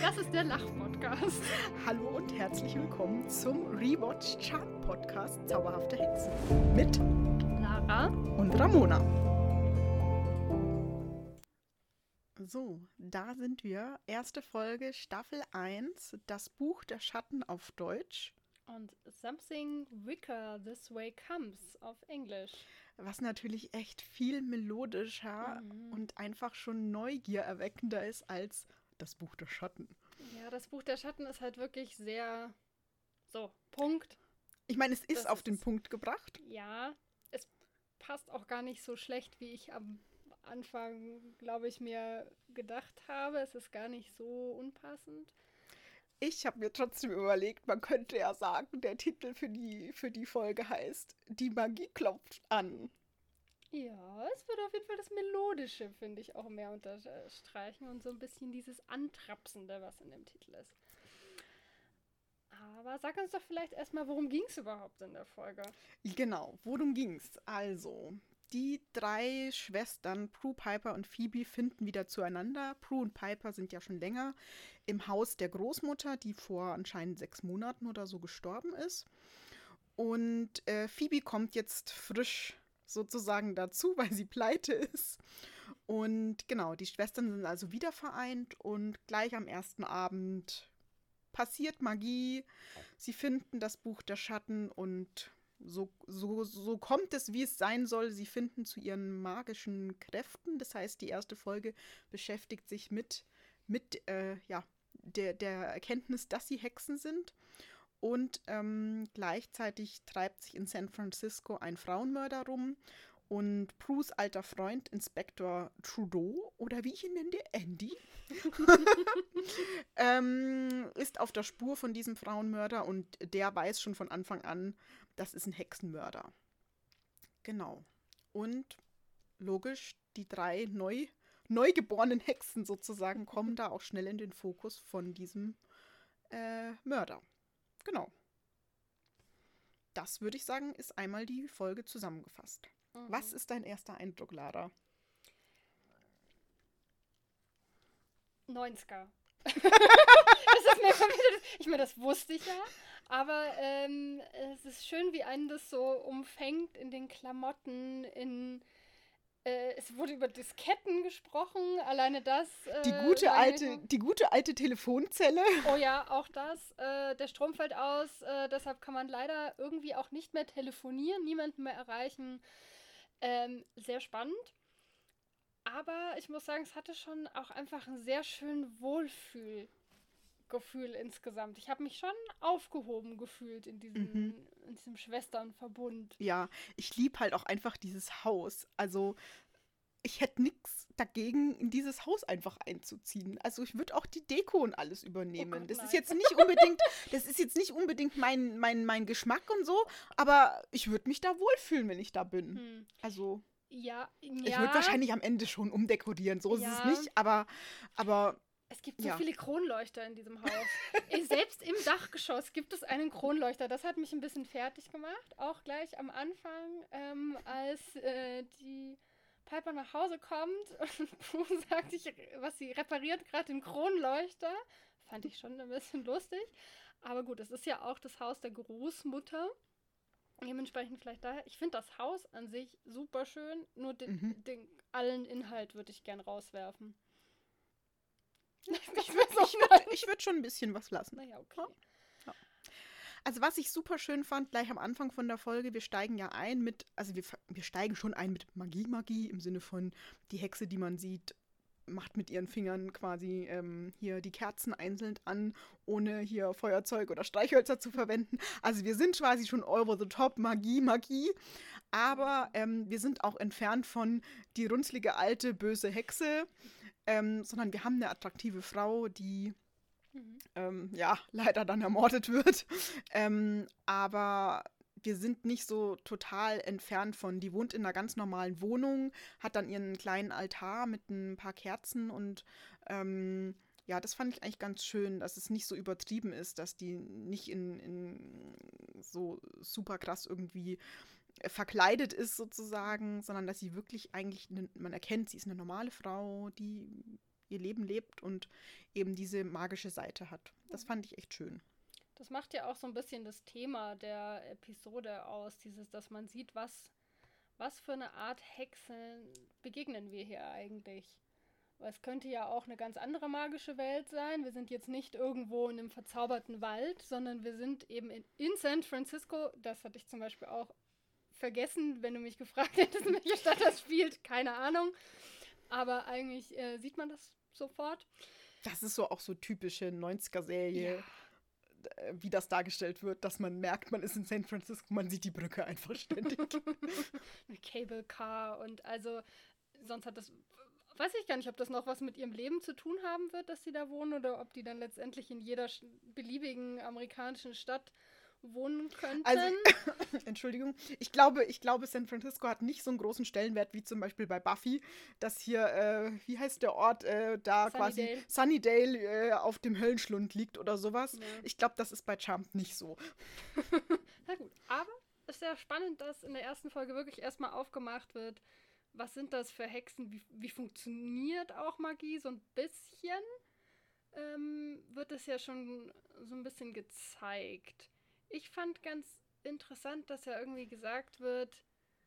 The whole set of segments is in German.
Das ist der Lach-Podcast. Hallo und herzlich willkommen zum Rewatch Chart Podcast Zauberhafte Hexen mit Lara. und Ramona. So, da sind wir. Erste Folge, Staffel 1, das Buch der Schatten auf Deutsch. Und Something Wicker This Way Comes auf Englisch. Was natürlich echt viel melodischer Mhm. und einfach schon neugiererweckender ist als das Buch der Schatten. Ja, das Buch der Schatten ist halt wirklich sehr. So, Punkt. Ich meine, es ist Das auf ist den. Punkt gebracht. Ja, es passt auch gar nicht so schlecht, wie ich am Anfang, glaube ich, mir gedacht habe. Es ist gar nicht so unpassend. Ich habe mir trotzdem überlegt, man könnte ja sagen, der Titel für die, für die Folge heißt Die Magie klopft an. Ja, es würde auf jeden Fall das Melodische, finde ich, auch mehr unterstreichen und so ein bisschen dieses Antrapsende, was in dem Titel ist. Aber sag uns doch vielleicht erstmal, worum ging es überhaupt in der Folge? Genau, worum ging's? Also, die drei Schwestern, Prue, Piper und Phoebe, finden wieder zueinander. Prue und Piper sind ja schon länger im Haus der Großmutter, die vor anscheinend sechs Monaten oder so gestorben ist. Und äh, Phoebe kommt jetzt frisch sozusagen dazu, weil sie pleite ist. Und genau, die Schwestern sind also wieder vereint und gleich am ersten Abend passiert Magie. Sie finden das Buch der Schatten und so, so, so kommt es, wie es sein soll. Sie finden zu ihren magischen Kräften. Das heißt, die erste Folge beschäftigt sich mit, mit äh, ja, der, der Erkenntnis, dass sie Hexen sind. Und ähm, gleichzeitig treibt sich in San Francisco ein Frauenmörder rum. Und Prues alter Freund, Inspektor Trudeau, oder wie ich ihn nenne, Andy, ähm, ist auf der Spur von diesem Frauenmörder und der weiß schon von Anfang an, das ist ein Hexenmörder. Genau. Und logisch, die drei neu, neugeborenen Hexen sozusagen kommen da auch schnell in den Fokus von diesem äh, Mörder. Genau. Das würde ich sagen, ist einmal die Folge zusammengefasst. Was ist dein erster Eindruck, Lara? 90er. das ist mir wieder, ich meine, das wusste ich ja, aber ähm, es ist schön, wie einen das so umfängt in den Klamotten, in äh, es wurde über Disketten gesprochen, alleine das. Äh, Die gute alte, die gute alte Telefonzelle. Oh ja, auch das. Äh, der Strom fällt aus, äh, deshalb kann man leider irgendwie auch nicht mehr telefonieren, niemanden mehr erreichen. Ähm, sehr spannend. Aber ich muss sagen, es hatte schon auch einfach ein sehr schön Wohlfühlgefühl insgesamt. Ich habe mich schon aufgehoben gefühlt in diesem, Mhm. in diesem Schwesternverbund. Ja, ich liebe halt auch einfach dieses Haus. Also ich hätte nichts dagegen, in dieses Haus einfach einzuziehen. Also ich würde auch die Deko und alles übernehmen. Gott, das nein. ist jetzt nicht unbedingt, das ist jetzt nicht unbedingt mein, mein, mein Geschmack und so, aber ich würde mich da wohlfühlen, wenn ich da bin. Hm. Also Ja, ich ja. würde wahrscheinlich am Ende schon umdekorieren, so ist Ja. es nicht, aber, aber Es gibt so Ja. viele Kronleuchter in diesem Haus. Selbst im Dachgeschoss gibt es einen Kronleuchter. Das hat mich ein bisschen fertig gemacht. Auch gleich am Anfang, ähm, als äh, die Piper nach Hause kommt und Prue sagt, ich, was sie repariert gerade den Kronleuchter. Fand ich schon ein bisschen lustig. Aber gut, es ist ja auch das Haus der Großmutter. Dementsprechend vielleicht daher. Ich finde das Haus an sich super schön, nur den, Mhm. den allen Inhalt würde ich gern rauswerfen. ich Ich würde würd, schon ein bisschen was lassen. Naja, okay. Also was ich super schön fand, gleich am Anfang von der Folge, wir steigen ja ein mit, also wir, wir steigen schon ein mit Magie, Magie, im Sinne von die Hexe, die man sieht, macht mit ihren Fingern quasi ähm, hier die Kerzen einzeln an, ohne hier Feuerzeug oder Streichhölzer zu verwenden. Also wir sind quasi schon over the top, Magie, Magie. Aber ähm, wir sind auch entfernt von die runzlige alte böse Hexe, ähm, sondern wir haben eine attraktive Frau, die Mhm. ähm, ja, leider dann ermordet wird. Ähm, aber wir sind nicht so total entfernt von. Die wohnt in einer ganz normalen Wohnung, hat dann ihren kleinen Altar mit ein paar Kerzen und ähm, ja, das fand ich eigentlich ganz schön, dass es nicht so übertrieben ist, dass die nicht in, in so super krass irgendwie äh, verkleidet ist sozusagen, sondern dass sie wirklich eigentlich, man erkennt, sie ist eine normale Frau, die ihr Leben lebt und eben diese magische Seite hat. Das fand ich echt schön. Das macht ja auch so ein bisschen das Thema der Episode aus, dieses, dass man sieht, was, was für eine Art Hexen begegnen wir hier eigentlich. Es könnte ja auch eine ganz andere magische Welt sein. Wir sind jetzt nicht irgendwo in einem verzauberten Wald, sondern wir sind eben in, in San Francisco. Das hatte ich zum Beispiel auch vergessen, wenn du mich gefragt hättest, in welcher Stadt das spielt. Keine Ahnung. Aber eigentlich äh, sieht man das sofort. Das ist so auch so typische 90er-Serie. Ja äh, wie das dargestellt wird, dass man merkt, man ist in San Francisco, man sieht die Brücke einfach ständig. Eine Cable Car und also sonst hat das weiß ich gar nicht, ob das noch was mit ihrem Leben zu tun haben wird, dass sie da wohnen oder ob die dann letztendlich in jeder beliebigen amerikanischen Stadt wohnen könnten. Also, Entschuldigung, ich glaube, ich glaube, San Francisco hat nicht so einen großen Stellenwert wie zum Beispiel bei Buffy, dass hier, äh, wie heißt der Ort, äh, da Sunnydale. quasi Sunnydale äh, auf dem Höllenschlund liegt oder sowas. Ja. Ich glaube, das ist bei Charmed nicht so. Na gut, aber es ist sehr spannend, dass in der ersten Folge wirklich erstmal aufgemacht wird, was sind das für Hexen, wie, wie funktioniert auch Magie so ein bisschen, ähm, wird es ja schon so ein bisschen gezeigt. Ich fand ganz interessant, dass ja irgendwie gesagt wird,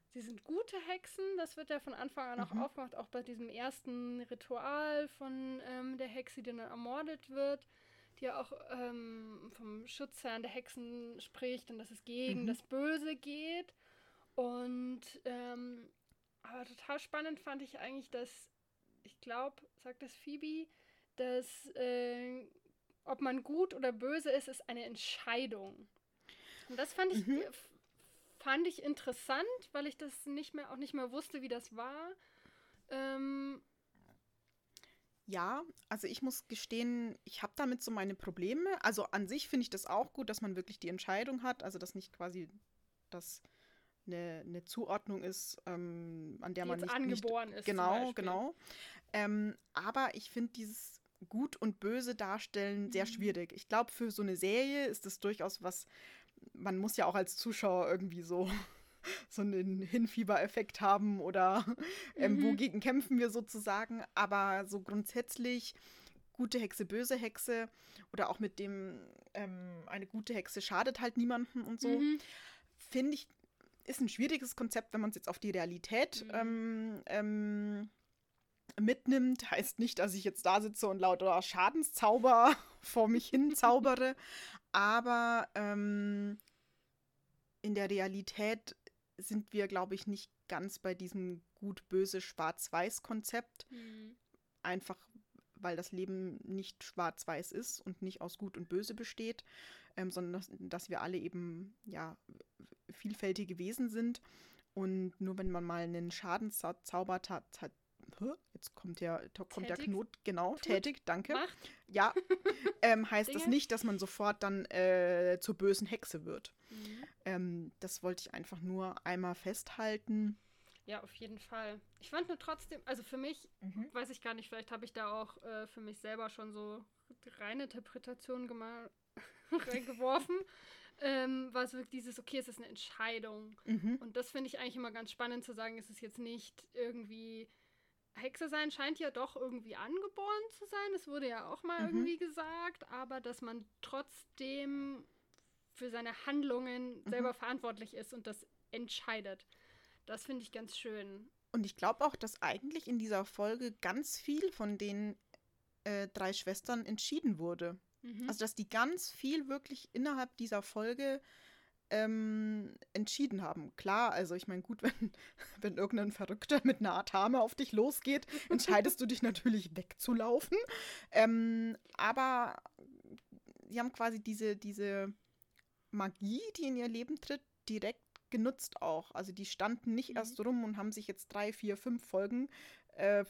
sie sind gute Hexen. Das wird ja von Anfang an auch mhm. aufgemacht, auch bei diesem ersten Ritual von ähm, der Hexe, die dann ermordet wird, die ja auch ähm, vom Schutzherrn der Hexen spricht und dass es gegen mhm. das Böse geht. Und ähm, aber total spannend fand ich eigentlich, dass, ich glaube, sagt das Phoebe, dass äh, ob man gut oder böse ist, ist eine Entscheidung. Und das fand ich, mhm. fand ich interessant, weil ich das nicht mehr, auch nicht mehr wusste, wie das war. Ähm, ja, also ich muss gestehen, ich habe damit so meine Probleme. Also an sich finde ich das auch gut, dass man wirklich die Entscheidung hat, also dass nicht quasi das eine, eine Zuordnung ist, ähm, an der Die man nicht angeboren nicht, ist. Genau, genau. Ähm, aber ich finde dieses Gut und Böse darstellen sehr mhm. schwierig. Ich glaube, für so eine Serie ist das durchaus was. Man muss ja auch als Zuschauer irgendwie so so einen Hinfieber-Effekt haben oder ähm, mhm. wogegen kämpfen wir sozusagen. Aber so grundsätzlich gute Hexe, böse Hexe oder auch mit dem ähm, eine gute Hexe schadet halt niemandem und so, mhm. finde ich ist ein schwieriges Konzept, wenn man es jetzt auf die Realität mhm. ähm, ähm, mitnimmt. Heißt nicht, dass ich jetzt da sitze und lauter Schadenszauber vor mich hin zaubere, aber ähm, in der Realität sind wir, glaube ich, nicht ganz bei diesem gut-böse Schwarz-Weiß-Konzept. Mhm. Einfach weil das Leben nicht schwarz-weiß ist und nicht aus Gut und Böse besteht, ähm, sondern dass, dass, wir alle eben ja vielfältige Wesen sind. Und nur wenn man mal einen Schadenszauber hat, jetzt kommt der, kommt der Knot, genau, Tut. tätig, danke. Macht. Ja, ähm, heißt Dinge. das nicht, dass man sofort dann äh, zur bösen Hexe wird. Mhm. Ähm, das wollte ich einfach nur einmal festhalten. Ja, auf jeden Fall. Ich fand nur trotzdem, also für mich, mhm. weiß ich gar nicht, vielleicht habe ich da auch äh, für mich selber schon so reine Interpretationen reingeworfen ähm, war es wirklich dieses, okay, es ist eine Entscheidung. Mhm. Und das finde ich eigentlich immer ganz spannend zu sagen, es ist jetzt nicht irgendwie. Hexe sein scheint ja doch irgendwie angeboren zu sein. Das wurde ja auch mal mhm. irgendwie gesagt, aber dass man trotzdem für seine Handlungen mhm. selber verantwortlich ist und das entscheidet. Das finde ich ganz schön. Und ich glaube auch, dass eigentlich in dieser Folge ganz viel von den äh, drei Schwestern entschieden wurde. Mhm. Also, dass die ganz viel wirklich innerhalb dieser Folge ähm, entschieden haben. Klar, also ich meine, gut, wenn, wenn irgendein Verrückter mit einer Atame auf dich losgeht, entscheidest du dich natürlich wegzulaufen. Ähm, aber sie haben quasi diese, diese Magie, die in ihr Leben tritt, direkt genutzt auch. Also die standen nicht mhm. erst rum und haben sich jetzt drei, vier, fünf Folgen äh,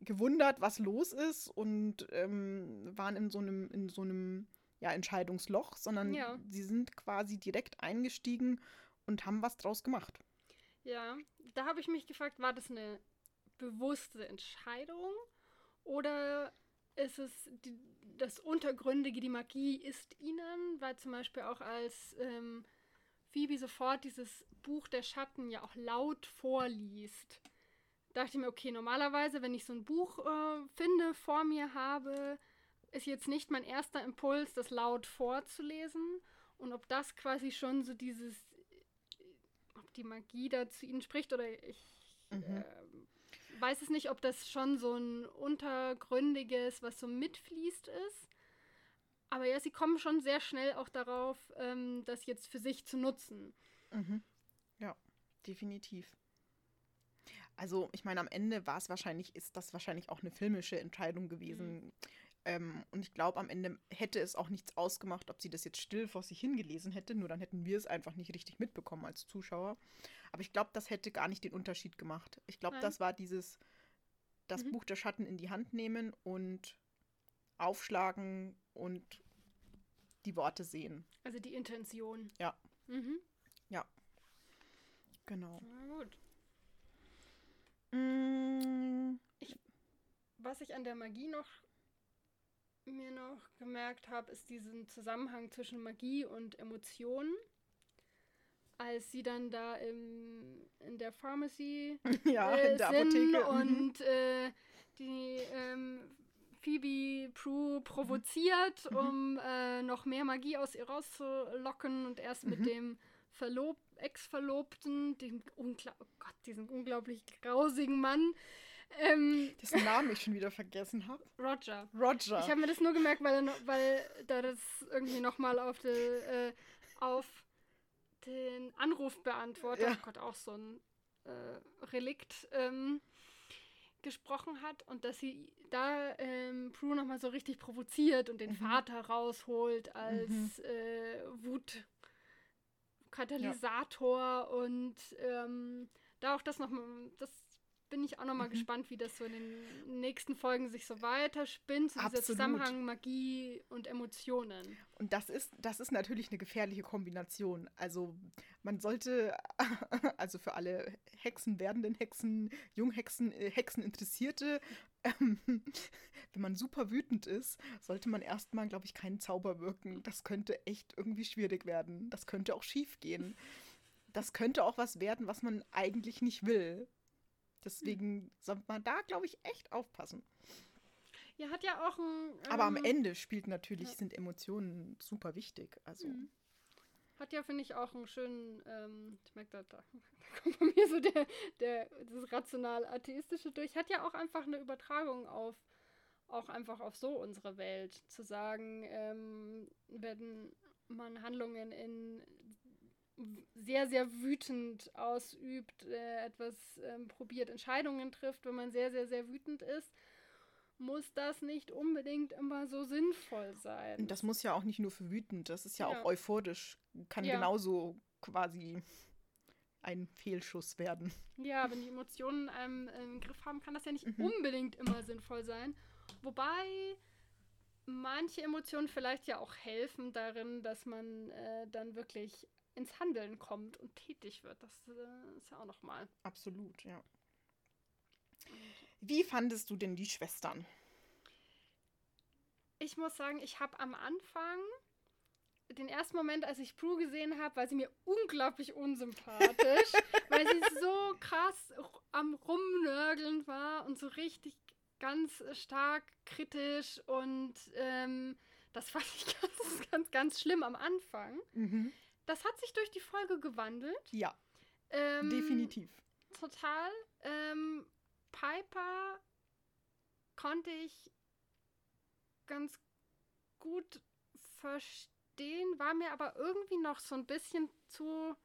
gewundert, was los ist und ähm, waren in so einem, in so einem ja, Entscheidungsloch, sondern ja. sie sind quasi direkt eingestiegen und haben was draus gemacht. Ja, da habe ich mich gefragt, war das eine bewusste Entscheidung oder ist es die, das Untergründige, die Magie ist ihnen, weil zum Beispiel auch als ähm, Phoebe sofort dieses Buch der Schatten ja auch laut vorliest dachte ich mir, okay, normalerweise, wenn ich so ein Buch äh, finde, vor mir habe, ist jetzt nicht mein erster Impuls, das laut vorzulesen. Und ob das quasi schon so dieses, ob die Magie da zu ihnen spricht oder ich Mhm. äh, weiß es nicht, ob das schon so ein untergründiges, was so mitfließt ist. Aber ja, sie kommen schon sehr schnell auch darauf, ähm, das jetzt für sich zu nutzen. Mhm. Ja, definitiv. Also, ich meine, am Ende war es wahrscheinlich, ist das wahrscheinlich auch eine filmische Entscheidung gewesen. Ähm, und ich glaube, am Ende hätte es auch nichts ausgemacht, ob sie das jetzt still vor sich hingelesen hätte. Nur dann hätten wir es einfach nicht richtig mitbekommen als Zuschauer. Aber ich glaube, das hätte gar nicht den Unterschied gemacht. Ich glaube, das war dieses, das Mhm. Buch der Schatten in die Hand nehmen und aufschlagen und die Worte sehen. Also die Intention. Ja. Mhm. Genau. Na gut. Mm, Was ich an der Magie noch mir noch gemerkt habe, ist diesen Zusammenhang zwischen Magie und Emotionen. Als sie dann da im, in der Pharmacy ja, äh, in der sind Apotheke. mhm. und äh, die ähm, Phoebe Prue provoziert, Mhm. um äh, noch mehr Magie aus ihr rauszulocken und erst mit Mhm. dem Verlob Ex-Verlobten, dem ungla oh Gott, diesen unglaublich grausigen Mann, ähm, dessen Namen ich schon wieder vergessen habe. Roger. Roger. Ich habe mir das nur gemerkt, weil, weil da das irgendwie nochmal auf, äh, auf den Anrufbeantworter, Ja. oh Gott, auch so ein äh, Relikt, ähm, gesprochen hat und dass sie da ähm, Prue nochmal so richtig provoziert und den Mhm. Vater rausholt als Mhm. äh, Wutkatalysator und ähm, da auch das nochmal, das bin ich auch nochmal Mhm. gespannt, wie das so in den nächsten Folgen sich so weiterspinnt, so dieser. Zusammenhang Magie und Emotionen. Und das ist, das ist natürlich eine gefährliche Kombination. Also man sollte, also für alle Hexen, werdenden Hexen, Junghexen, äh, Hexeninteressierte, ähm, wenn man super wütend ist, sollte man erstmal, glaube ich, keinen Zauber wirken. Das könnte echt irgendwie schwierig werden. Das könnte auch schief gehen. Das könnte auch was werden, was man eigentlich nicht will. Deswegen sollte man da, glaube ich, echt aufpassen. Ja, hat ja auch ein. Aber am ähm, Ende spielt natürlich, ja. sind Emotionen super wichtig. Also. Mhm. Hat ja, finde ich, auch einen schönen, ähm, ich merke, da, da da kommt bei mir so der, der, das rational-atheistische durch. Hat ja auch einfach eine Übertragung auf, auch einfach auf so unsere Welt. Zu sagen, ähm, wenn man Handlungen in sehr, sehr wütend ausübt, äh, etwas ähm, probiert, Entscheidungen trifft, wenn man sehr, sehr, sehr wütend ist, muss das nicht unbedingt immer so sinnvoll sein. Das muss ja auch nicht nur für wütend, das ist ja, Ja. auch euphorisch. Kann Ja. genauso quasi ein Fehlschuss werden. Ja, wenn die Emotionen einem im Griff haben, kann das ja nicht Mhm. unbedingt immer sinnvoll sein. Wobei manche Emotionen vielleicht ja auch helfen darin, dass man äh, dann wirklich ins Handeln kommt und tätig wird. Das äh, ist ja auch nochmal. Absolut, ja. Wie fandest du denn die Schwestern? Ich muss sagen, ich habe am Anfang den ersten Moment, als ich Prue gesehen habe, war sie mir unglaublich unsympathisch, weil sie so krass am Rumnörgeln war und so richtig ganz stark kritisch und ähm, das fand ich ganz, ganz, ganz schlimm am Anfang. Das hat sich durch die Folge gewandelt. Ja, Ähm, definitiv. Total. Ähm, Piper konnte ich ganz gut verstehen, war mir aber irgendwie noch so ein bisschen zu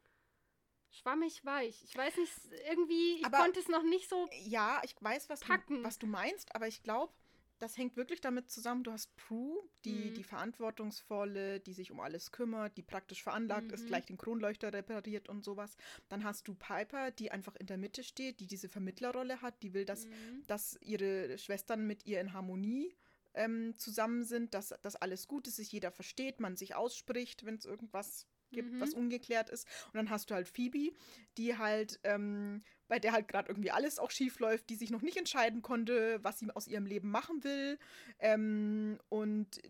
schwammig weich. Ich weiß nicht, irgendwie, ich Aber- konnte es noch nicht so. Ja, ich weiß, was du, Packen. was du meinst, aber ich glaube, das hängt wirklich damit zusammen, du hast Prue, die, Mhm. die verantwortungsvolle, die sich um alles kümmert, die praktisch veranlagt ist, Mhm. gleich den Kronleuchter repariert und sowas. Dann hast du Piper, die einfach in der Mitte steht, die diese Vermittlerrolle hat, die will, dass Mhm. dass ihre Schwestern mit ihr in Harmonie ähm, zusammen sind, dass das alles gut ist, sich jeder versteht, man sich ausspricht, wenn es irgendwas gibt, Mhm. was ungeklärt ist. Und dann hast du halt Phoebe, die halt, ähm, bei der halt gerade irgendwie alles auch schief läuft, die sich noch nicht entscheiden konnte, was sie aus ihrem Leben machen will. Ähm, und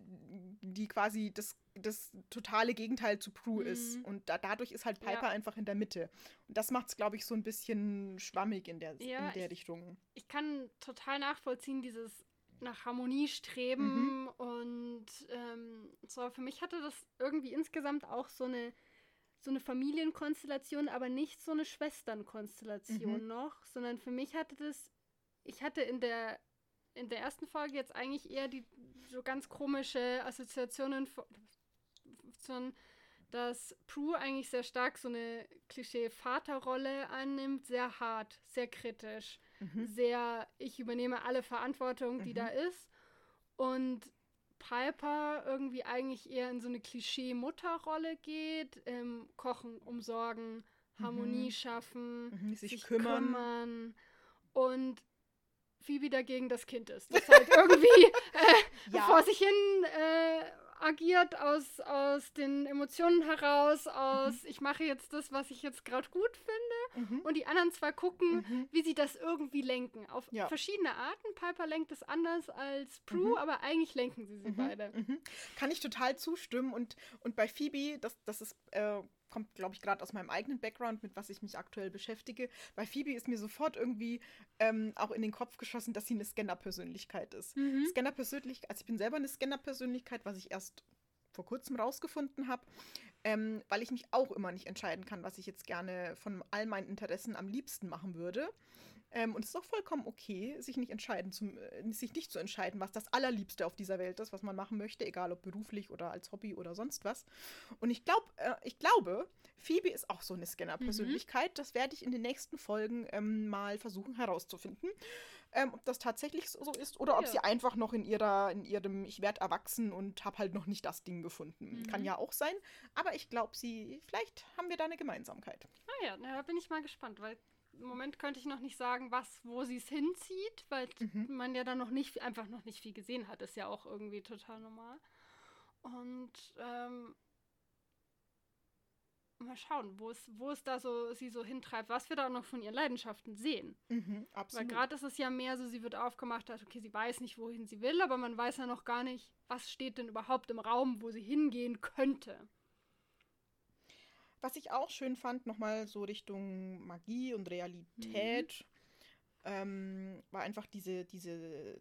die quasi das, das totale Gegenteil zu Prue ist. Mhm. Und da, dadurch ist halt Piper Ja. einfach in der Mitte. Und das macht es, glaube ich, so ein bisschen schwammig in der, Ja, in der ich- Richtung. ich kann total nachvollziehen, dieses nach Harmonie streben und ähm, so für mich hatte das irgendwie insgesamt auch so eine so eine Familienkonstellation, aber nicht so eine Schwesternkonstellation Mhm. noch, sondern für mich hatte das ich hatte in der in der ersten Folge jetzt eigentlich eher die so ganz komische Assoziationen von dass Prue eigentlich sehr stark so eine Klischee-Vaterrolle annimmt, sehr hart, sehr kritisch Mhm. sehr, ich übernehme alle Verantwortung, die Mhm. da ist. Und Piper irgendwie eigentlich eher in so eine Klischee-Mutterrolle geht, ähm, kochen, umsorgen, Harmonie Mhm. schaffen, Mhm, sich kümmern. kümmern. Und Phoebe dagegen das Kind ist. Das halt irgendwie äh, Ja. vor sich hin äh, agiert aus, aus den Emotionen heraus, aus ich mache jetzt das, was ich jetzt gerade gut finde. Mhm. Und die anderen zwei gucken, Mhm. wie sie das irgendwie lenken. Auf Ja. verschiedene Arten. Piper lenkt es anders als Prue, Mhm. aber eigentlich lenken sie sie Mhm, beide. mhm. Kann ich total zustimmen. Und, und bei Phoebe, das, das ist, äh, kommt, glaube ich, gerade aus meinem eigenen Background, mit was ich mich aktuell beschäftige. Bei Phoebe ist mir sofort irgendwie ähm, auch in den Kopf geschossen, dass sie eine Scanner-Persönlichkeit ist. Mhm. Scanner-Persönlichkeit, also ich bin selber eine Scanner-Persönlichkeit, was ich erst vor kurzem rausgefunden habe, ähm, weil ich mich auch immer nicht entscheiden kann, was ich jetzt gerne von all meinen Interessen am liebsten machen würde. Ähm, und es ist auch vollkommen okay, sich nicht entscheiden zu, äh, sich nicht zu entscheiden, was das Allerliebste auf dieser Welt ist, was man machen möchte, egal ob beruflich oder als Hobby oder sonst was. Und ich glaube, äh, ich glaube, Phoebe ist auch so eine Scanner-Persönlichkeit. Das werde ich in den nächsten Folgen ähm, mal versuchen herauszufinden. Ähm, ob das tatsächlich so ist oder ob Ja. sie einfach noch in ihrer, in ihrem, ich werde erwachsen und habe halt noch nicht das Ding gefunden. Kann Mhm. ja auch sein. Aber ich glaube, sie, vielleicht haben wir da eine Gemeinsamkeit. Ah ja, na, da bin ich mal gespannt, weil im Moment könnte ich noch nicht sagen, was, wo sie es hinzieht, weil Mhm. man ja dann noch nicht, einfach noch nicht viel gesehen hat. Ist ja auch irgendwie total normal. Und ähm, mal schauen, wo es, wo es da so sie so hintreibt, was wir da auch noch von ihren Leidenschaften sehen. Mhm, Weil absolut. gerade ist es ja mehr so, sie wird aufgemacht, dass, okay, sie weiß nicht, wohin sie will, aber man weiß ja noch gar nicht, was steht denn überhaupt im Raum, wo sie hingehen könnte. Was ich auch schön fand, nochmal so Richtung Magie und Realität, ähm, war einfach diese, diese,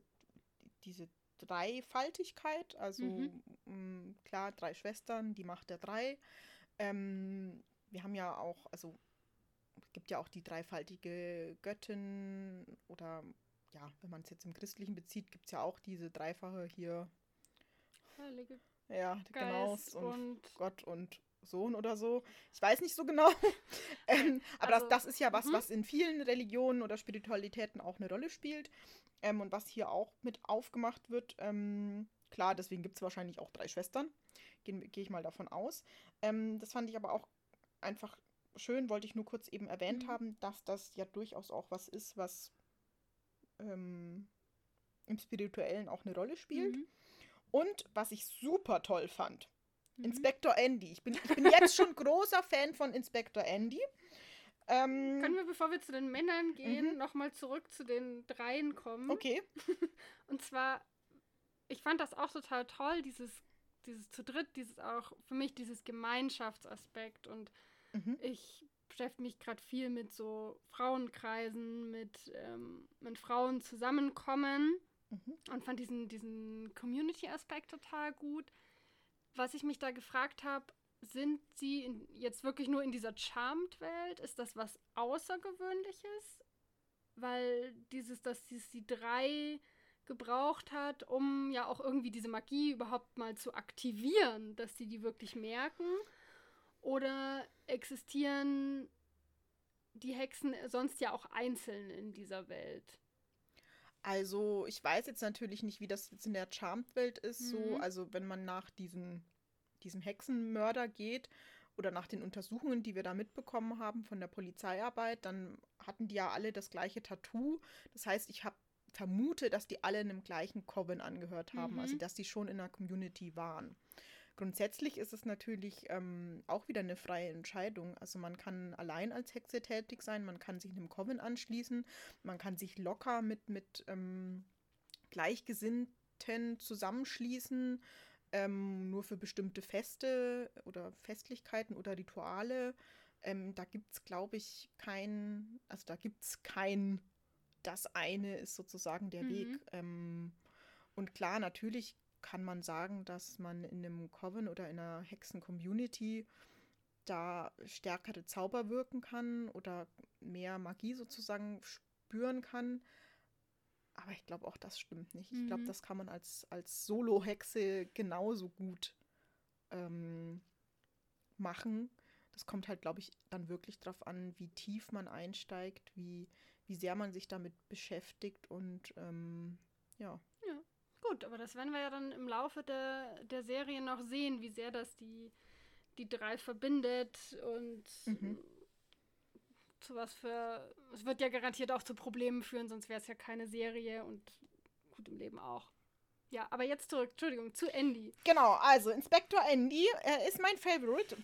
diese Dreifaltigkeit. Also Mhm. mh, klar, drei Schwestern, die Macht der drei. Ähm, wir haben ja auch, also es gibt ja auch die dreifaltige Göttin oder ja, wenn man es jetzt im Christlichen bezieht, gibt es ja auch diese dreifache hier, Heilige ja, genau, Geist und und Gott und Sohn oder so. Ich weiß nicht so genau. ähm, aber Also, das, das ist ja was, mhm. was in vielen Religionen oder Spiritualitäten auch eine Rolle spielt. Ähm, und was hier auch mit aufgemacht wird. Ähm, klar, deswegen gibt es wahrscheinlich auch drei Schwestern. Gehe geh ich mal davon aus. Ähm, das fand ich aber auch einfach schön, wollte ich nur kurz eben erwähnt Mhm. haben, dass das ja durchaus auch was ist, was ähm, im Spirituellen auch eine Rolle spielt. Mhm. Und was ich super toll fand, Mhm. Inspektor Andy. Ich bin, ich bin jetzt schon großer Fan von Inspektor Andy. Ähm, Können wir, bevor wir zu den Männern gehen, Mhm. nochmal zurück zu den Dreien kommen? okay. Und zwar, ich fand das auch total toll, dieses, dieses zu dritt, dieses auch, für mich dieses Gemeinschaftsaspekt. Und Mhm. ich beschäftige mich gerade viel mit so Frauenkreisen, mit, ähm, mit Frauen zusammenkommen Mhm. und fand diesen, diesen Community-Aspekt total gut. Was ich mich da gefragt habe, sind sie in, jetzt wirklich nur in dieser Charmed-Welt? Ist das was Außergewöhnliches? Weil dieses, dass dies die drei gebraucht hat, um ja auch irgendwie diese Magie überhaupt mal zu aktivieren, dass sie die wirklich merken? Oder existieren die Hexen sonst ja auch einzeln in dieser Welt? Also, ich weiß jetzt natürlich nicht, wie das jetzt in der Charmed-Welt ist. So, Mhm. also, wenn man nach diesen, diesem Hexenmörder geht oder nach den Untersuchungen, die wir da mitbekommen haben von der Polizeiarbeit, dann hatten die ja alle das gleiche Tattoo. Das heißt, ich habe vermute, dass die alle einem gleichen Coven angehört haben, also Mhm. dass die schon in der Community waren. Grundsätzlich ist es natürlich ähm, auch wieder eine freie Entscheidung. Also man kann allein als Hexe tätig sein, man kann sich einem Coven anschließen, man kann sich locker mit, mit ähm, Gleichgesinnten zusammenschließen, ähm, nur für bestimmte Feste oder Festlichkeiten oder Rituale. Ähm, da gibt es, glaube ich, kein, also da gibt es kein, das eine ist sozusagen der mhm. Weg. Ähm, und klar, natürlich kann man sagen, dass man in einem Coven oder in einer Hexen-Community da stärkere Zauber wirken kann oder mehr Magie sozusagen spüren kann. Aber ich glaube, auch das stimmt nicht. Mhm. Ich glaube, das kann man als, als Solo-Hexe genauso gut ähm, machen. Das kommt halt, glaube ich, dann wirklich darauf an, wie tief man einsteigt, wie, wie sehr man sich damit beschäftigt und ähm, ja. Gut, aber das werden wir ja dann im Laufe der, der Serie noch sehen, wie sehr das die, die drei verbindet und mhm. zu was für. Es wird ja garantiert auch zu Problemen führen, sonst wäre es ja keine Serie und gut im Leben auch. Ja, aber jetzt zurück, Entschuldigung, zu Andy. Genau, also Inspektor Andy er ist mein Favorite.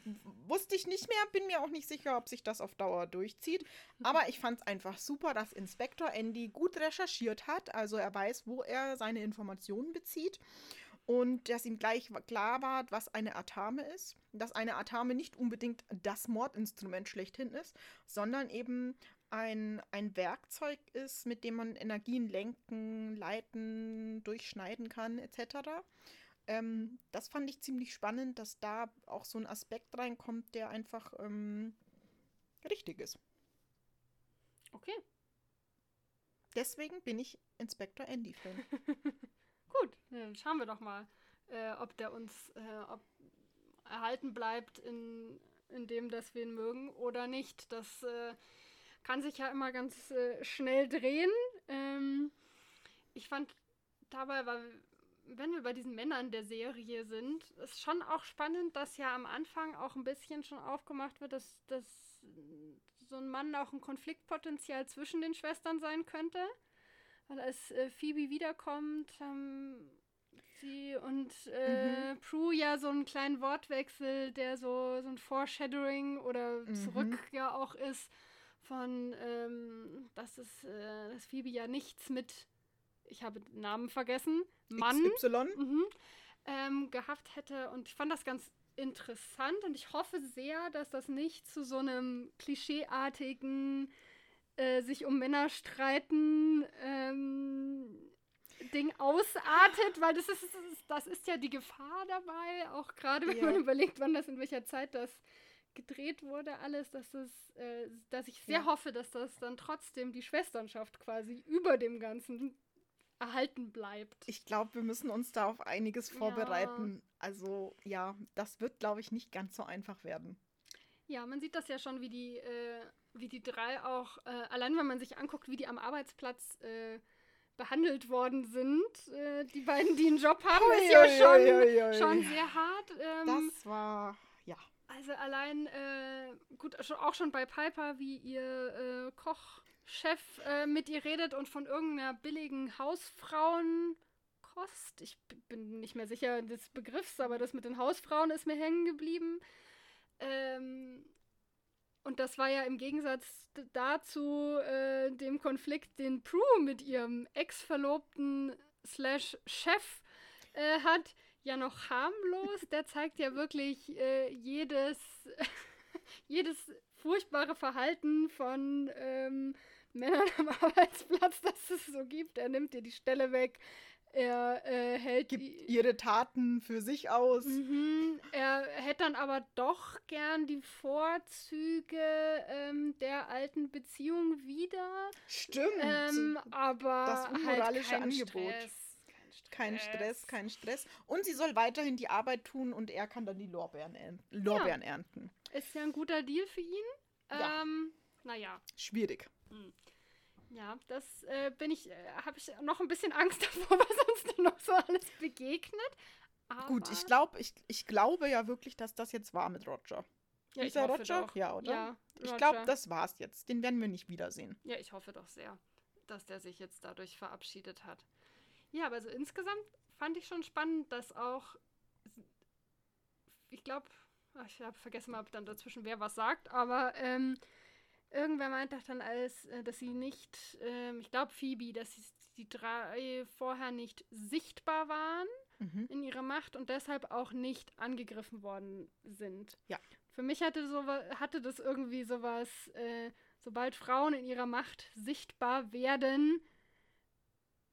Wusste ich nicht mehr, bin mir auch nicht sicher, ob sich das auf Dauer durchzieht. Aber ich fand es einfach super, dass Inspektor Andy gut recherchiert hat. Also er weiß, wo er seine Informationen bezieht. Und dass ihm gleich klar war, was eine Atame ist. Dass eine Atame nicht unbedingt das Mordinstrument schlechthin ist, sondern eben ein, ein Werkzeug ist, mit dem man Energien lenken, leiten, durchschneiden kann, etc. Ähm, das fand ich ziemlich spannend, dass da auch so ein Aspekt reinkommt, der einfach ähm, richtig ist. Okay. Deswegen bin ich Inspector Andy-Fan. Gut, dann schauen wir doch mal, äh, ob der uns äh, ob erhalten bleibt in, in dem, dass wir ihn mögen oder nicht. Das äh, kann sich ja immer ganz äh, schnell drehen. Ähm, ich fand dabei, weil, wenn wir bei diesen Männern der Serie sind, ist schon auch spannend, dass ja am Anfang auch ein bisschen schon aufgemacht wird, dass, dass so ein Mann auch ein Konfliktpotenzial zwischen den Schwestern sein könnte. Weil als äh, Phoebe wiederkommt, haben sie und äh, mhm. Prue ja so einen kleinen Wortwechsel, der so, so ein Foreshadowing oder mhm. zurück ja auch ist von, ähm, dass es, äh, dass Phoebe ja nichts mit, ich habe den Namen vergessen, Mann XY mhm, ähm, gehabt hätte. Und ich fand das ganz interessant und ich hoffe sehr, dass das nicht zu so einem klischeeartigen äh, sich um Männer streiten ähm, Ding ausartet, weil das ist, das ist ja die Gefahr dabei, auch gerade wenn ja. man überlegt, wann das in welcher Zeit das gedreht wurde, alles, dass es, äh, dass ich sehr ja. hoffe, dass das dann trotzdem die Schwesternschaft quasi über dem Ganzen erhalten bleibt. Ich glaube, wir müssen uns da auf einiges vorbereiten. Ja. Also ja, das wird, glaube ich, nicht ganz so einfach werden. Ja, man sieht das ja schon, wie die, äh, wie die drei auch, äh, allein wenn man sich anguckt, wie die am Arbeitsplatz äh, behandelt worden sind. Äh, die beiden, die einen Job haben, ui, ist ja ui, schon, ui, schon sehr hart. Ähm, das war. Also allein, äh, gut, auch schon bei Piper, wie ihr äh, Kochchef äh, mit ihr redet und von irgendeiner billigen Hausfrauenkost. Ich bin nicht mehr sicher des Begriffs, aber das mit den Hausfrauen ist mir hängen geblieben. Ähm, und das war ja im Gegensatz dazu äh, dem Konflikt, den Prue mit ihrem Ex-Verlobten slash Chef äh, hat ja noch harmlos. Der zeigt ja wirklich äh, jedes, jedes furchtbare Verhalten von ähm, Männern am Arbeitsplatz, das es so gibt. Er nimmt dir die Stelle weg. Er äh, hält Gibt ihre Taten für sich aus. Mhm. Er hätte dann aber doch gern die Vorzüge ähm, der alten Beziehung wieder. Stimmt. Ähm, aber das unmoralische halt Angebot. Stress. Kein Stress, kein Stress. Und sie soll weiterhin die Arbeit tun und er kann dann die Lorbeeren, ern Lorbeeren ja. ernten. Ist ja ein guter Deal für ihn. Ja. Ähm, naja. Schwierig. Hm. Ja, das äh, bin ich, äh, habe ich noch ein bisschen Angst davor, was uns denn noch so alles begegnet. Aber Gut, ich glaube, ich, ich glaube ja wirklich, dass das jetzt war mit Roger. Ja, ich hoffe Roger? Doch. Ja, oder? Ja, ich glaube, das war's jetzt. Den werden wir nicht wiedersehen. Ja, ich hoffe doch sehr, dass der sich jetzt dadurch verabschiedet hat. Ja, aber so insgesamt fand ich schon spannend, dass auch ich glaube, ich habe vergessen mal, ob dann dazwischen wer was sagt, aber ähm, irgendwer meint doch dann als, äh, dass sie nicht, ähm, ich glaube Phoebe, dass sie, die drei vorher nicht sichtbar waren Mhm. in ihrer Macht und deshalb auch nicht angegriffen worden sind. Ja. Für mich hatte, so, hatte das irgendwie sowas, äh, sobald Frauen in ihrer Macht sichtbar werden,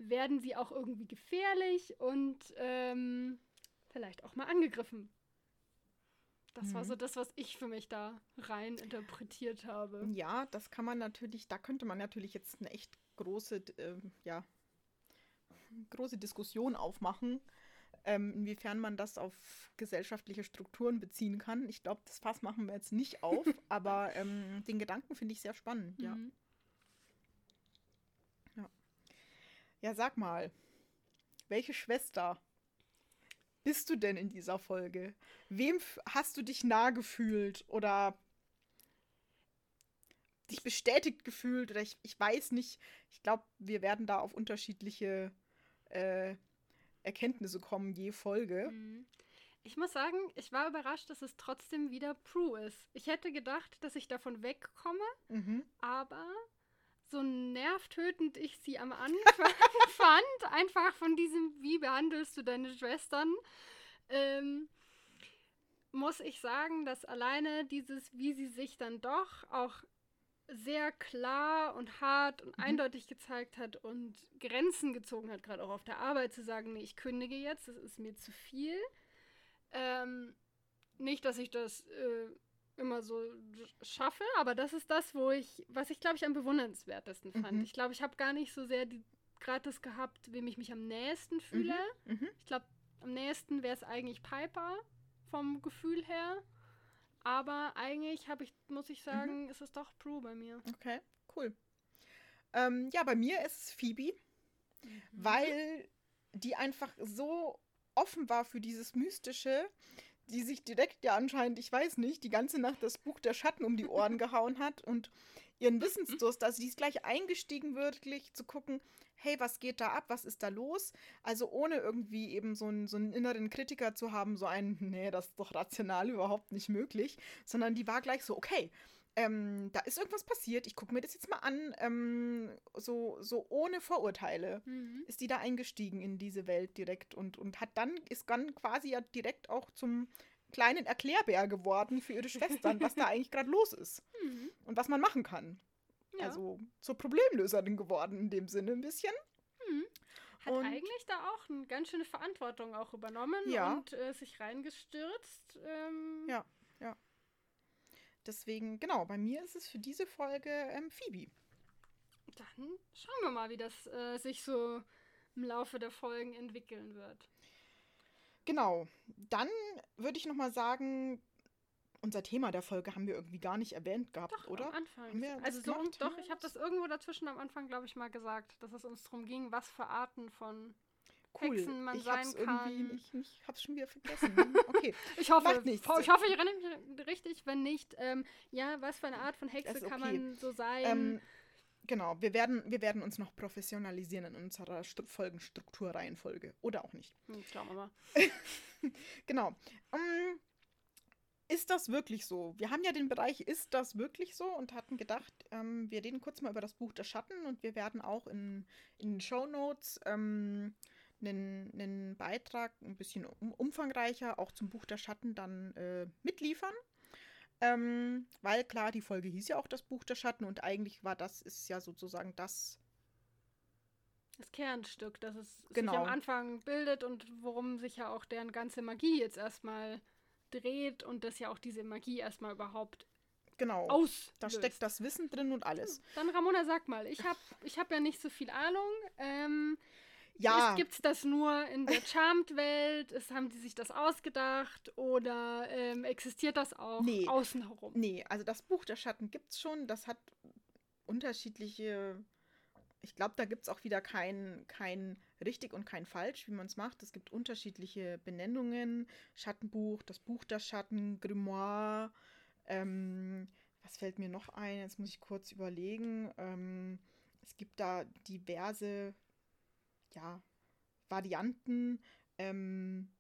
werden sie auch irgendwie gefährlich und ähm, vielleicht auch mal angegriffen. Das war Mhm. so das, was ich für mich da rein interpretiert habe. Ja, das kann man natürlich, da könnte man natürlich jetzt eine echt große, ähm, ja, große Diskussion aufmachen, ähm, inwiefern man das auf gesellschaftliche Strukturen beziehen kann. Ich glaube, das Fass machen wir jetzt nicht auf, aber ähm, den Gedanken finde ich sehr spannend. Mhm. Ja, sag mal, welche Schwester bist du denn in dieser Folge? Wem hast du dich nah gefühlt oder dich bestätigt gefühlt? Oder ich, ich weiß nicht. Ich glaube, wir werden da auf unterschiedliche äh, Erkenntnisse kommen, je Folge. Mhm. Ich muss sagen, ich war überrascht, dass es trotzdem wieder Prue ist. Ich hätte gedacht, dass ich davon wegkomme, Mhm. aber so nervtötend ich sie am Anfang fand, einfach von diesem, wie behandelst du deine Schwestern, ähm, muss ich sagen, dass alleine dieses, wie sie sich dann doch auch sehr klar und hart und Mhm. eindeutig gezeigt hat und Grenzen gezogen hat, gerade auch auf der Arbeit zu sagen, nee, ich kündige jetzt, das ist mir zu viel. Ähm, nicht, dass ich das äh, immer so schaffe, aber das ist das, wo ich, was ich glaube ich am bewundernswertesten fand. Mhm. Ich glaube, ich habe gar nicht so sehr die gratis gehabt, wem ich mich am nächsten fühle. Mhm. Ich glaube, am nächsten wäre es eigentlich Piper vom Gefühl her. Aber eigentlich habe ich, muss ich sagen, ist es doch Prue bei mir. Okay, cool. Ähm, ja, bei mir ist es Phoebe. Mhm. weil die einfach so offen war für dieses Mystische, die sich direkt ja anscheinend, ich weiß nicht, die ganze Nacht das Buch der Schatten um die Ohren gehauen hat und ihren Wissensdurst, also die ist gleich eingestiegen, wirklich zu gucken, hey, was geht da ab, was ist da los? Also ohne irgendwie eben so einen, so einen inneren Kritiker zu haben, so einen, nee, das ist doch rational überhaupt nicht möglich, sondern die war gleich so, okay, ähm, da ist irgendwas passiert, ich gucke mir das jetzt mal an, ähm, so, so ohne Vorurteile Mhm. ist die da eingestiegen in diese Welt direkt und, und hat dann, ist dann quasi ja direkt auch zum kleinen Erklärbär geworden für ihre Schwestern, was da eigentlich gerade los ist Mhm. und was man machen kann. Ja. Also zur Problemlöserin geworden in dem Sinne ein bisschen. Mhm. Hat Und- eigentlich da auch eine ganz schöne Verantwortung auch übernommen Ja. und äh, sich reingestürzt. Ähm, Ja. Deswegen, genau, bei mir ist es für diese Folge ähm, Phoebe. Dann schauen wir mal, wie das äh, sich so im Laufe der Folgen entwickeln wird. Genau, dann würde ich nochmal sagen, unser Thema der Folge haben wir irgendwie gar nicht erwähnt gehabt, Doch, oder? am Anfang. Also so, doch, ich habe das irgendwo dazwischen am Anfang, glaube ich, mal gesagt, dass es uns darum ging, was für Arten von Cool. Hexen man ich hab's sein kann. irgendwie, ich, ich hab's schon wieder vergessen. Okay. Ich hoffe, nichts. ich hoffe, ich erinnere mich richtig. Wenn nicht, ähm, ja, was für eine Art von Hexe ist kann okay. man so sein? Ähm, genau, wir werden, wir werden uns noch professionalisieren in unserer Stru Folgenstrukturreihenfolge. Oder auch nicht. Hm, schauen wir mal. Genau. Ähm, ist das wirklich so? Wir haben ja den Bereich Ist das wirklich so? und hatten gedacht, ähm, wir reden kurz mal über das Buch der Schatten und wir werden auch in, in den Show Notes ähm, einen, einen Beitrag ein bisschen um, umfangreicher auch zum Buch der Schatten dann äh, mitliefern. Ähm, weil klar, die Folge hieß ja auch das Buch der Schatten und eigentlich war das, ist ja sozusagen das Das Kernstück, das es sich Genau. am Anfang bildet und worum sich ja auch deren ganze Magie jetzt erstmal dreht und das ja auch diese Magie erstmal überhaupt genau. aus. da steckt das Wissen drin und alles. Dann Ramona, sag mal, ich habe ich hab ja nicht so viel Ahnung. Ähm, Ja, Gibt es das nur in der Charmed-Welt? Haben die sich das ausgedacht? Oder ähm, existiert das auch Nee. außen herum? Nee, also das Buch der Schatten gibt's schon. Das hat unterschiedliche. Ich glaube, da gibt es auch wieder kein, kein richtig und kein falsch, wie man es macht. Es gibt unterschiedliche Benennungen. Schattenbuch, das Buch der Schatten, Grimoire. Ähm, was fällt mir noch ein? Jetzt muss ich kurz überlegen. Ähm, es gibt da diverse ja, Varianten. Ähm,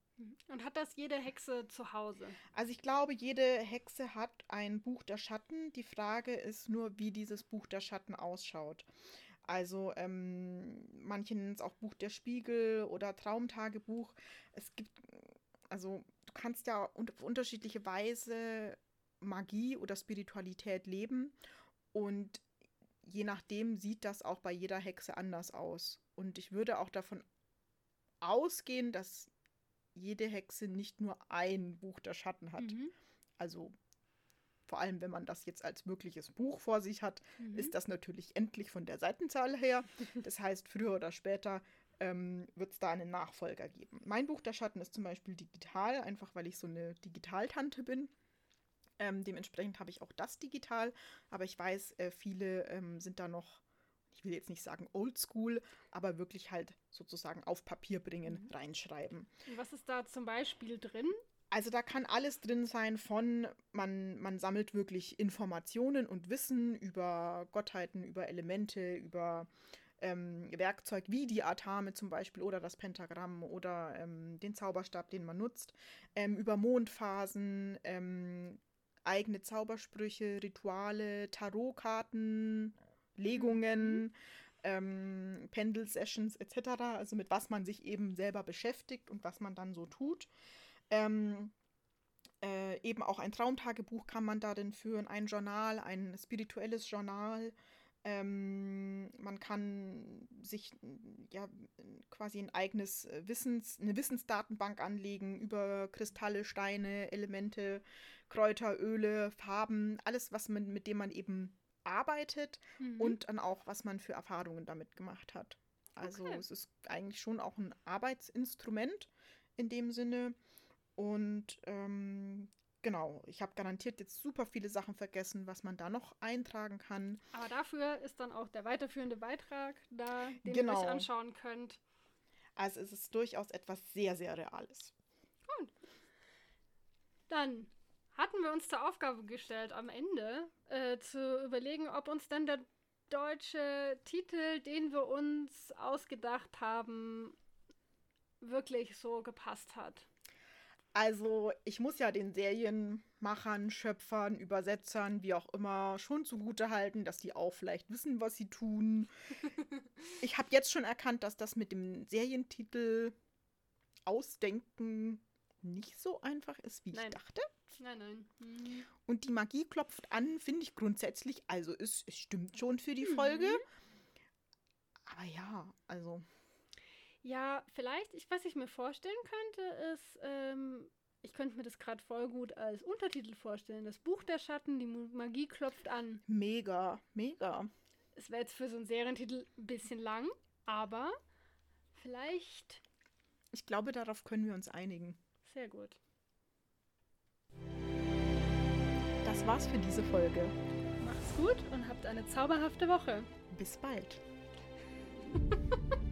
Und hat das jede Hexe zu Hause? Also ich glaube, jede Hexe hat ein Buch der Schatten. Die Frage ist nur, wie dieses Buch der Schatten ausschaut. Also ähm, manche nennen es auch Buch der Spiegel oder Traumtagebuch. Es gibt, also du kannst ja auf unterschiedliche Weise Magie oder Spiritualität leben und je nachdem sieht das auch bei jeder Hexe anders aus. Und ich würde auch davon ausgehen, dass jede Hexe nicht nur ein Buch der Schatten hat. Mhm. Also vor allem, wenn man das jetzt als wirkliches Buch vor sich hat, Mhm. ist das natürlich endlich von der Seitenzahl her. Das heißt, früher oder später ähm, wird es da einen Nachfolger geben. Mein Buch der Schatten ist zum Beispiel digital, einfach weil ich so eine Digitaltante bin. Ähm, dementsprechend habe ich auch das digital, aber ich weiß, äh, viele ähm, sind da noch, ich will jetzt nicht sagen oldschool, aber wirklich halt sozusagen auf Papier bringen, Mhm. reinschreiben. Und was ist da zum Beispiel drin? Also da kann alles drin sein von, man, man sammelt wirklich Informationen und Wissen über Gottheiten, über Elemente, über ähm, Werkzeug wie die Atame zum Beispiel oder das Pentagramm oder ähm, den Zauberstab, den man nutzt, ähm, über Mondphasen, ähm, eigene Zaubersprüche, Rituale, Tarotkarten, Legungen, ähm, Pendel-Sessions etc., also mit was man sich eben selber beschäftigt und was man dann so tut. Ähm, äh, eben auch ein Traumtagebuch kann man darin führen, ein Journal, ein spirituelles Journal. Ähm, man kann sich ja quasi ein eigenes äh, Wissens, eine Wissensdatenbank anlegen über Kristalle, Steine, Elemente, Kräuter, Öle, Farben, alles, was man, mit dem man eben arbeitet Mhm. und dann auch, was man für Erfahrungen damit gemacht hat. Also Okay. es ist eigentlich schon auch ein Arbeitsinstrument in dem Sinne. Und ähm, genau, ich habe garantiert jetzt super viele Sachen vergessen, was man da noch eintragen kann. Aber dafür ist dann auch der weiterführende Beitrag da, den ihr Genau. euch anschauen könnt. Also es ist durchaus etwas sehr, sehr Reales. Dann hatten wir uns zur Aufgabe gestellt, am Ende äh, zu überlegen, ob uns denn der deutsche Titel, den wir uns ausgedacht haben, wirklich so gepasst hat. Also ich muss ja den Serienmachern, Schöpfern, Übersetzern, wie auch immer, schon zugute halten, dass die auch vielleicht wissen, was sie tun. ich habe jetzt schon erkannt, dass das mit dem Serientitel ausdenken nicht so einfach ist, wie Nein. ich dachte. Nein, nein. Mhm. Und die Magie klopft an, finde ich grundsätzlich. Also es, es stimmt schon für die Mhm. Folge. Aber ja, also Ja, vielleicht, ich, was ich mir vorstellen könnte, ist, ähm, ich könnte mir das gerade voll gut als Untertitel vorstellen. Das Buch der Schatten, die Magie klopft an. mega, mega. Es wäre jetzt für so einen Serientitel ein bisschen lang, aber vielleicht Ich glaube, darauf können wir uns einigen. sehr gut. Das war's für diese Folge. Macht's gut und habt eine zauberhafte Woche. Bis bald.